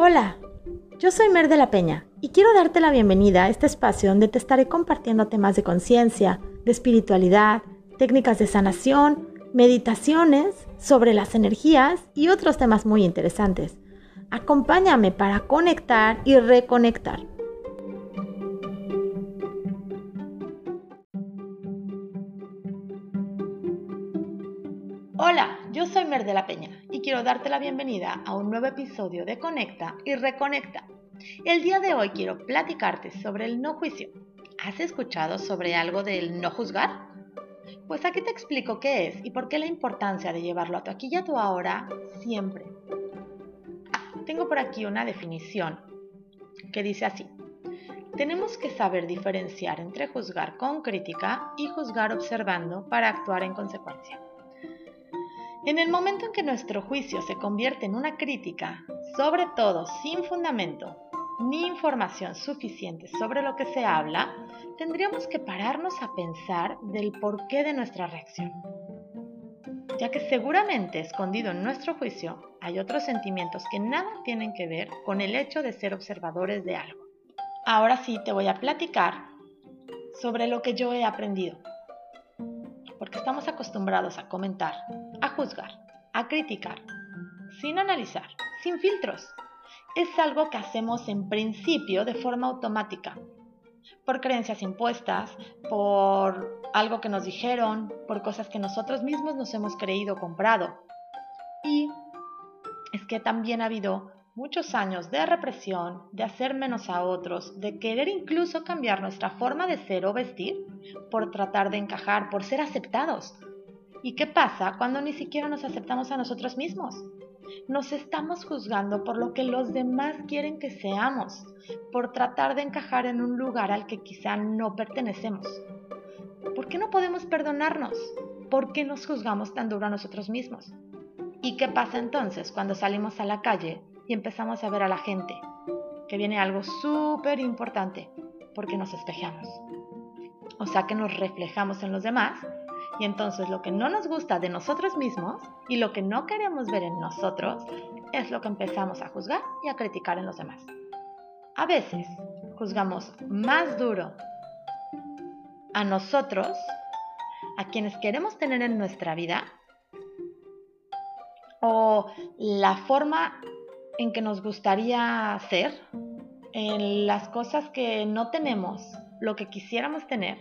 Hola, yo soy Mer de la Peña y quiero darte la bienvenida a este espacio donde te estaré compartiendo temas de conciencia, de espiritualidad, técnicas de sanación, meditaciones sobre las energías y otros temas muy interesantes. Acompáñame para conectar y reconectar. Hola, yo soy Mer de la Peña quiero darte la bienvenida a un nuevo episodio de Conecta y Reconecta. El día de hoy quiero platicarte sobre el no juicio. ¿Has escuchado sobre algo del no juzgar? Pues aquí te explico qué es y por qué la importancia de llevarlo a tu aquí y a tu ahora siempre. Tengo por aquí una definición que dice así. Tenemos que saber diferenciar entre juzgar con crítica y juzgar observando para actuar en consecuencia. En el momento en que nuestro juicio se convierte en una crítica, sobre todo sin fundamento ni información suficiente sobre lo que se habla, tendríamos que pararnos a pensar del porqué de nuestra reacción. Ya que seguramente escondido en nuestro juicio hay otros sentimientos que nada tienen que ver con el hecho de ser observadores de algo. Ahora sí te voy a platicar sobre lo que yo he aprendido porque estamos acostumbrados a comentar, a juzgar, a criticar, sin analizar, sin filtros. Es algo que hacemos en principio de forma automática, por creencias impuestas, por algo que nos dijeron, por cosas que nosotros mismos nos hemos creído comprado. Y es que también ha habido muchos años de represión, de hacer menos a otros, de querer incluso cambiar nuestra forma de ser o vestir por tratar de encajar, por ser aceptados. ¿Y qué pasa cuando ni siquiera nos aceptamos a nosotros mismos? Nos estamos juzgando por lo que los demás quieren que seamos, por tratar de encajar en un lugar al que quizá no pertenecemos. ¿Por qué no podemos perdonarnos? ¿Por qué nos juzgamos tan duro a nosotros mismos? ¿Y qué pasa entonces cuando salimos a la calle y empezamos a ver a la gente, que viene algo súper importante, porque nos espejamos. O sea que nos reflejamos en los demás y entonces lo que no nos gusta de nosotros mismos y lo que no queremos ver en nosotros es lo que empezamos a juzgar y a criticar en los demás. A veces juzgamos más duro a nosotros, a quienes queremos tener en nuestra vida, o la forma en que nos gustaría ser, en las cosas que no tenemos, lo que quisiéramos tener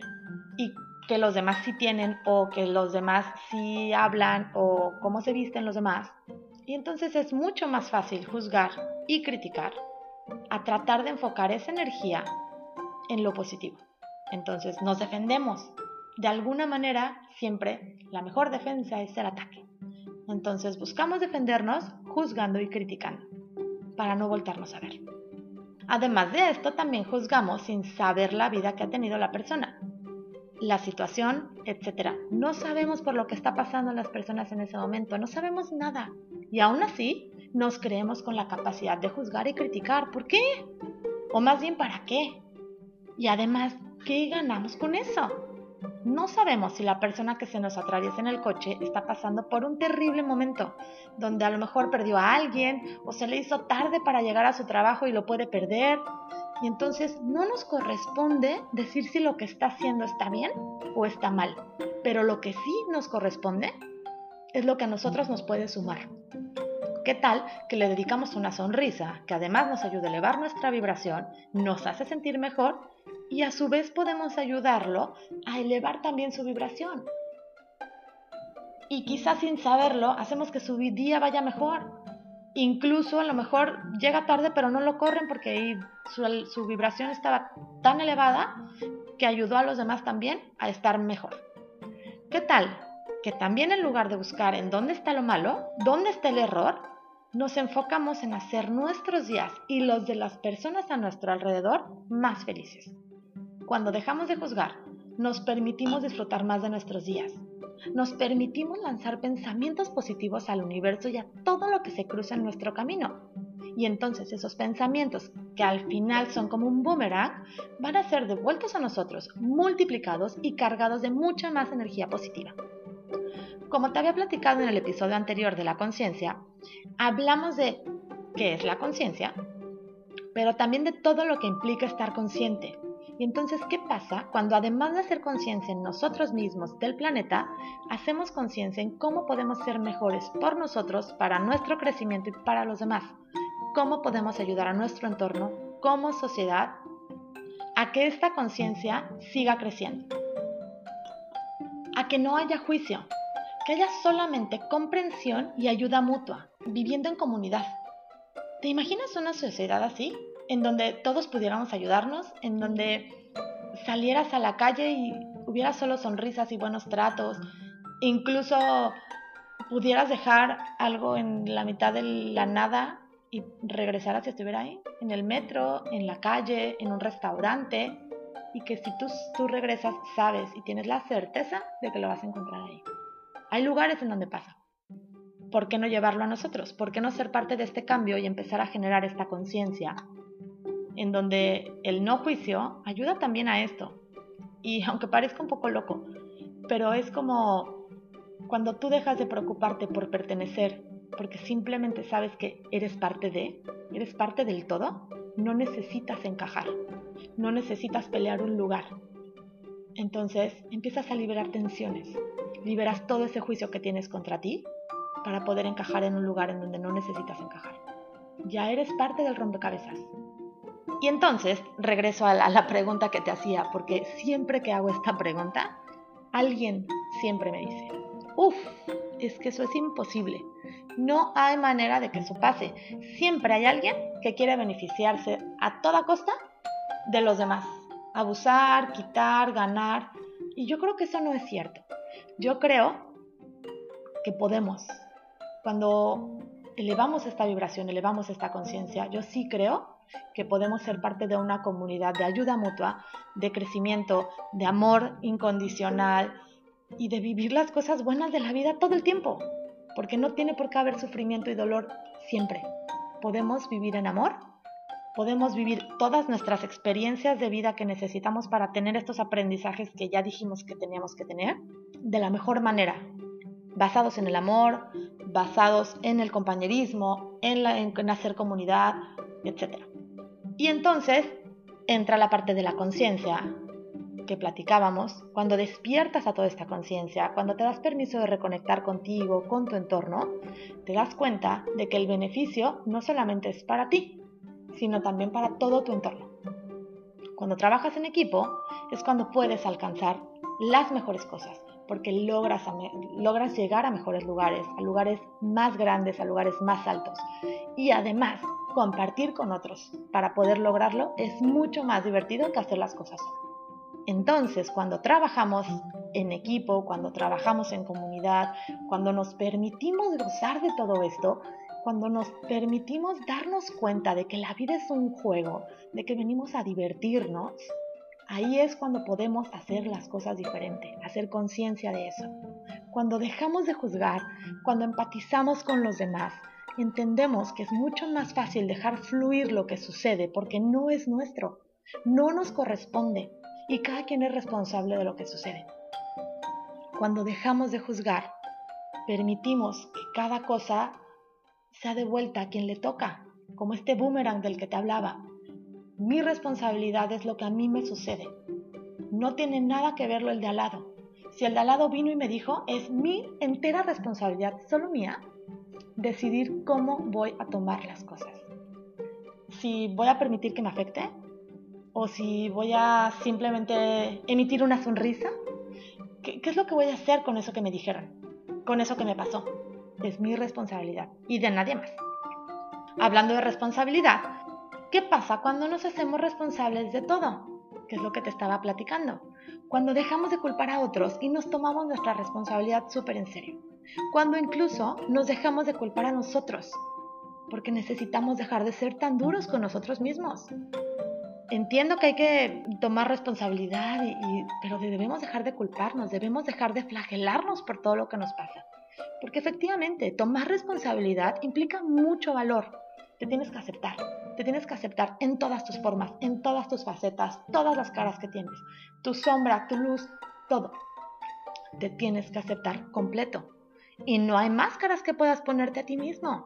y que los demás sí tienen o que los demás sí hablan o cómo se visten los demás. Y entonces es mucho más fácil juzgar y criticar a tratar de enfocar esa energía en lo positivo. Entonces nos defendemos. De alguna manera, siempre la mejor defensa es el ataque. Entonces buscamos defendernos juzgando y criticando para no voltarnos a ver. Además de esto, también juzgamos sin saber la vida que ha tenido la persona, la situación, etc. No sabemos por lo que está pasando en las personas en ese momento, no sabemos nada. Y aún así, nos creemos con la capacidad de juzgar y criticar. ¿Por qué? O más bien, ¿para qué? Y además, ¿qué ganamos con eso? No sabemos si la persona que se nos atraviesa en el coche está pasando por un terrible momento, donde a lo mejor perdió a alguien o se le hizo tarde para llegar a su trabajo y lo puede perder. Y entonces no nos corresponde decir si lo que está haciendo está bien o está mal. Pero lo que sí nos corresponde es lo que a nosotros nos puede sumar. ¿Qué tal que le dedicamos una sonrisa que además nos ayuda a elevar nuestra vibración, nos hace sentir mejor y a su vez podemos ayudarlo a elevar también su vibración. Y quizás sin saberlo hacemos que su día vaya mejor. Incluso a lo mejor llega tarde pero no lo corren porque su, su vibración estaba tan elevada que ayudó a los demás también a estar mejor. ¿Qué tal? Que también en lugar de buscar en dónde está lo malo, dónde está el error, nos enfocamos en hacer nuestros días y los de las personas a nuestro alrededor más felices. Cuando dejamos de juzgar, nos permitimos disfrutar más de nuestros días. Nos permitimos lanzar pensamientos positivos al universo y a todo lo que se cruza en nuestro camino. Y entonces esos pensamientos, que al final son como un boomerang, van a ser devueltos a nosotros, multiplicados y cargados de mucha más energía positiva. Como te había platicado en el episodio anterior de la conciencia, hablamos de qué es la conciencia, pero también de todo lo que implica estar consciente. Y entonces, ¿qué pasa cuando además de hacer conciencia en nosotros mismos del planeta, hacemos conciencia en cómo podemos ser mejores por nosotros, para nuestro crecimiento y para los demás? ¿Cómo podemos ayudar a nuestro entorno como sociedad a que esta conciencia siga creciendo? A que no haya juicio, que haya solamente comprensión y ayuda mutua, viviendo en comunidad. ¿Te imaginas una sociedad así? En donde todos pudiéramos ayudarnos, en donde salieras a la calle y hubiera solo sonrisas y buenos tratos, incluso pudieras dejar algo en la mitad de la nada y regresaras si estuviera ahí, en el metro, en la calle, en un restaurante, y que si tú, tú regresas sabes y tienes la certeza de que lo vas a encontrar ahí. Hay lugares en donde pasa. ¿por qué no llevarlo a nosotros? ¿Por qué no ser parte de este cambio y empezar a generar esta conciencia? En donde el no juicio ayuda también a esto. Y aunque parezca un poco loco, pero es como cuando tú dejas de preocuparte por pertenecer, porque simplemente sabes que eres parte de, eres parte del todo, no necesitas encajar, no necesitas pelear un lugar. Entonces empiezas a liberar tensiones, liberas todo ese juicio que tienes contra ti para poder encajar en un lugar en donde no necesitas encajar. Ya eres parte del rompecabezas. Y entonces regreso a la, pregunta que te hacía, porque siempre que hago esta pregunta, alguien siempre me dice, uff, es que eso es imposible. No hay manera de que eso pase. Siempre hay alguien que quiere beneficiarse a toda costa de los demás. Abusar, quitar, ganar. Y yo creo que eso no es cierto. Yo creo que podemos cuando elevamos esta vibración, elevamos esta conciencia, yo sí creo que podemos ser parte de una comunidad de ayuda mutua, de crecimiento, de amor incondicional y de vivir las cosas buenas de la vida todo el tiempo, porque no tiene por qué haber sufrimiento y dolor siempre. Podemos vivir en amor, podemos vivir todas nuestras experiencias de vida que necesitamos para tener estos aprendizajes que ya dijimos que teníamos que tener de la mejor manera, basados en el amor, basados en el compañerismo, en, en hacer comunidad, etc. Y entonces entra la parte de la conciencia que platicábamos, cuando despiertas a toda esta conciencia, cuando te das permiso de reconectar contigo, con tu entorno, te das cuenta de que el beneficio no solamente es para ti, sino también para todo tu entorno. Cuando trabajas en equipo es cuando puedes alcanzar las mejores cosas, porque logras, logras llegar a mejores lugares, a lugares más grandes, a lugares más altos. Y además, compartir con otros para poder lograrlo es mucho más divertido que hacer las cosas solo. Entonces, cuando trabajamos en equipo, cuando trabajamos en comunidad, cuando nos permitimos gozar de todo esto, cuando nos permitimos darnos cuenta de que la vida es un juego, de que venimos a divertirnos, Ahí es cuando podemos hacer las cosas diferente, hacer conciencia de eso. Cuando dejamos de juzgar, cuando empatizamos con los demás, entendemos que es mucho más fácil dejar fluir lo que sucede porque no es nuestro, no nos corresponde y cada quien es responsable de lo que sucede. Cuando dejamos de juzgar, permitimos que cada cosa sea de vuelta a quien le toca, como este boomerang del que te hablaba. Mi responsabilidad es lo que a mí me sucede. No tiene nada que verlo el de al lado. Si el de al lado vino y me dijo, es mi entera responsabilidad, solo mía, decidir cómo voy a tomar las cosas. Si voy a permitir que me afecte o si voy a simplemente emitir una sonrisa. ¿Qué, qué es lo que voy a hacer con eso que me dijeron? Con eso que me pasó. Es mi responsabilidad y de nadie más. Hablando de responsabilidad, ¿Qué pasa cuando nos hacemos responsables de todo? Que es lo que te estaba platicando. Cuando dejamos de culpar a otros y nos tomamos nuestra responsabilidad súper en serio. Cuando incluso nos dejamos de culpar a nosotros. Porque necesitamos dejar de ser tan duros con nosotros mismos. Entiendo que hay que tomar responsabilidad, pero debemos dejar de culparnos, debemos dejar de flagelarnos por todo lo que nos pasa. Porque efectivamente, tomar responsabilidad implica mucho valor. Te tienes que aceptar te tienes que aceptar en todas tus formas, en todas tus facetas, todas las caras que tienes, tu sombra, tu luz, todo. Te tienes que aceptar completo. Y no hay máscaras que puedas ponerte a ti mismo.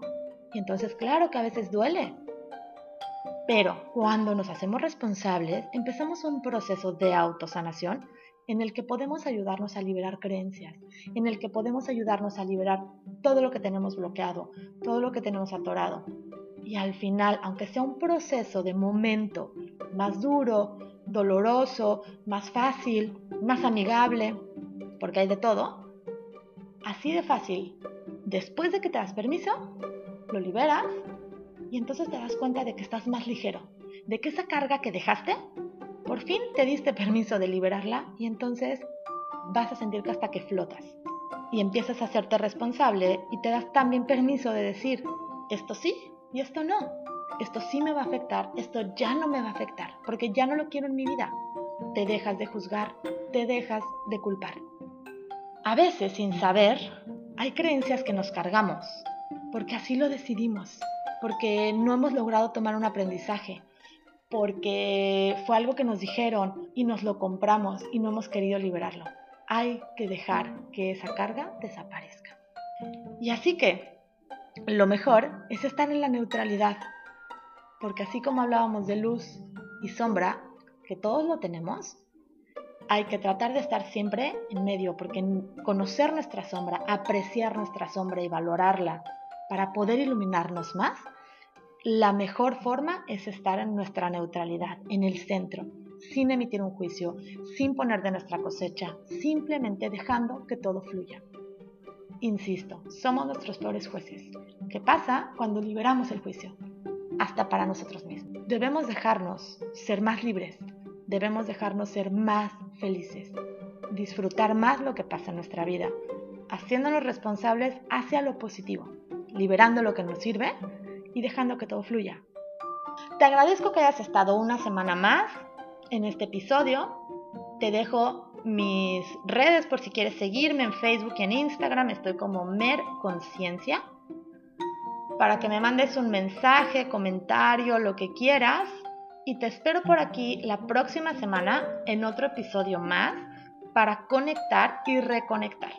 Y entonces, claro que a veces duele. Pero cuando nos hacemos responsables, empezamos un proceso de autosanación en el que podemos ayudarnos a liberar creencias, en el que podemos ayudarnos a liberar todo lo que tenemos bloqueado, todo lo que tenemos atorado. Y al final, aunque sea un proceso de momento más duro, doloroso, más fácil, más amigable, porque hay de todo, así de fácil, después de que te das permiso, lo liberas y entonces te das cuenta de que estás más ligero, de que esa carga que dejaste, por fin te diste permiso de liberarla y entonces vas a sentir que hasta que flotas y empiezas a hacerte responsable y te das también permiso de decir, esto sí y esto no, esto sí me va a afectar, esto ya no me va a afectar, porque ya no lo quiero en mi vida. Te dejas de juzgar, te dejas de culpar. A veces, sin saber, hay creencias que nos cargamos, porque así lo decidimos, porque no hemos logrado tomar un aprendizaje, porque fue algo que nos dijeron y nos lo compramos y no hemos querido liberarlo. Hay que dejar que esa carga desaparezca. Y así que lo mejor es estar en la neutralidad, porque así como hablábamos de luz y sombra, que todos lo tenemos, hay que tratar de estar siempre en medio, porque conocer nuestra sombra, apreciar nuestra sombra y valorarla para poder iluminarnos más, la mejor forma es estar en nuestra neutralidad, en el centro, sin emitir un juicio, sin poner de nuestra cosecha, simplemente dejando que todo fluya. Insisto, somos nuestros peores jueces. ¿Qué pasa cuando liberamos el juicio? Hasta para nosotros mismos. Debemos dejarnos ser más libres, debemos dejarnos ser más felices, disfrutar más lo que pasa en nuestra vida, haciéndonos responsables hacia lo positivo liberando lo que nos sirve y dejando que todo fluya. Te agradezco que hayas estado una semana más en este episodio. Te dejo mis redes por si quieres seguirme en Facebook y en Instagram. Estoy como Mer Conciencia. Para que me mandes un mensaje, comentario, lo que quieras. Y te espero por aquí la próxima semana en otro episodio más para conectar y reconectar.